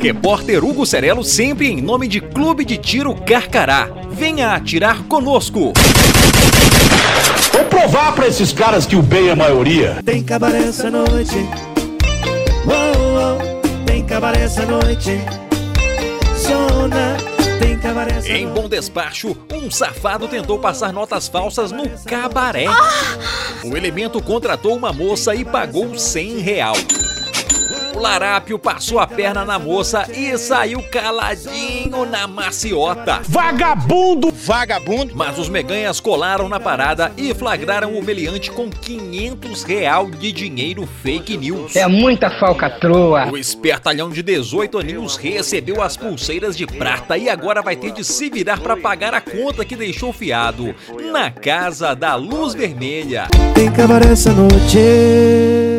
Repórter Hugo Cerelo sempre em nome de Clube de Tiro Carcará. Venha atirar conosco. Vou provar pra esses caras que o bem é a maioria. Tem cabaré essa noite. Oh, oh, tem cabaré essa noite. Zona, tem cabaré essa Em noite. Bom Despacho, um safado tentou passar notas falsas no cabaré. O elemento contratou uma moça e pagou 100 real. Larápio passou a perna na moça e saiu caladinho na maciota. Vagabundo! Vagabundo. Mas os meganhas colaram na parada e flagraram o meliante com 500 real de dinheiro fake news. É muita falcatrua. O espertalhão de 18 aninhos recebeu as pulseiras de prata e agora vai ter de se virar para pagar a conta que deixou fiado na casa da luz vermelha. Tem cabaré essa noite.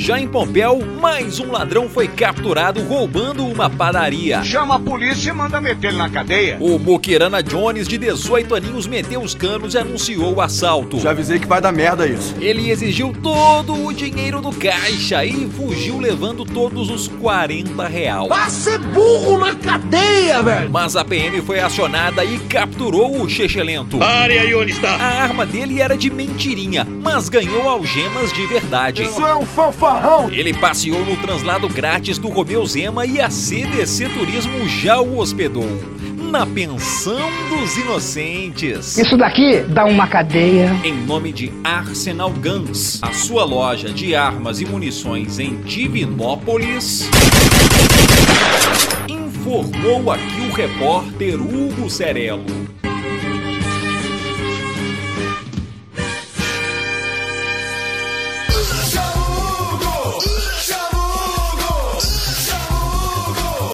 Já em Pompéu, mais um ladrão foi capturado roubando uma padaria. Chama a polícia e manda meter ele na cadeia. O Moquirana Jones, de 18 aninhos, meteu os canos e anunciou o assalto. Já avisei que vai dar merda isso. Ele exigiu todo o dinheiro do caixa e fugiu levando todos os 40 real. Vai ser burro na cadeia, velho! Mas a PM foi acionada e capturou o Chechelento. Pare aí onde está. A arma dele era de mentirinha, mas ganhou algemas de verdade. Isso é um fanfarrão! Ele passeou no translado grátis do Romeu Zema e a CDC Turismo já o hospedou. Na Pensão dos Inocentes. Isso daqui dá uma cadeia. Em nome de Arsenal Guns, a sua loja de armas e munições em Divinópolis. Informou aqui o repórter Hugo Cerelo.